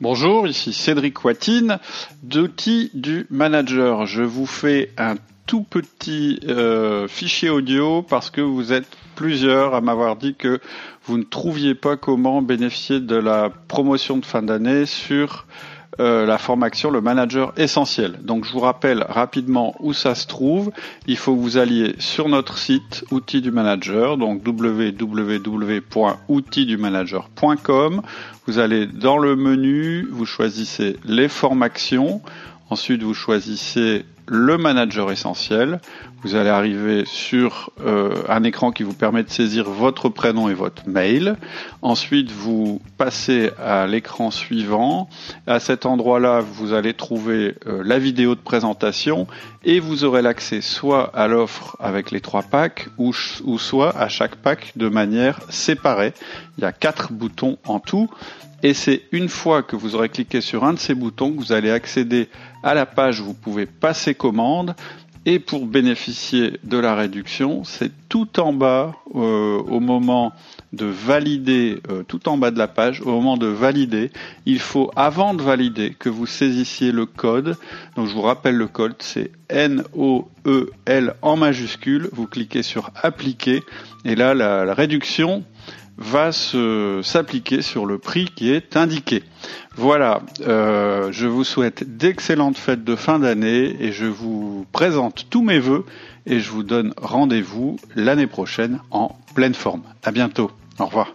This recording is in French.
Bonjour, ici Cédric Watine d'Outils du Manager? Je vous fais un tout petit euh, fichier audio parce que vous êtes plusieurs à m'avoir dit que vous ne trouviez pas comment bénéficier de la promotion de fin d'année sur euh, la formation le manager essentiel. Donc je vous rappelle rapidement où ça se trouve. Il faut que vous alliez sur notre site outils du manager, donc www.outildumanager.com. Vous allez dans le menu, vous choisissez les formations. Ensuite, vous choisissez le manager essentiel. Vous allez arriver sur euh, un écran qui vous permet de saisir votre prénom et votre mail. Ensuite, vous passez à l'écran suivant. À cet endroit-là, vous allez trouver euh, la vidéo de présentation et vous aurez l'accès soit à l'offre avec les trois packs ou, ou soit à chaque pack de manière séparée. Il y a quatre boutons en tout. Et c'est une fois que vous aurez cliqué sur un de ces boutons que vous allez accéder à la page vous pouvez passer commande. Et pour bénéficier de la réduction, c'est tout en bas euh, au moment de valider, euh, tout en bas de la page, au moment de valider, il faut avant de valider que vous saisissiez le code. Donc je vous rappelle le code, c'est N-O-E-L en majuscule. Vous cliquez sur appliquer et là la, la réduction va s'appliquer sur le prix qui est indiqué. Voilà, euh, je vous souhaite d'excellentes fêtes de fin d'année et je vous présente tous mes voeux et je vous donne rendez-vous l'année prochaine en pleine forme. À bientôt. Au revoir.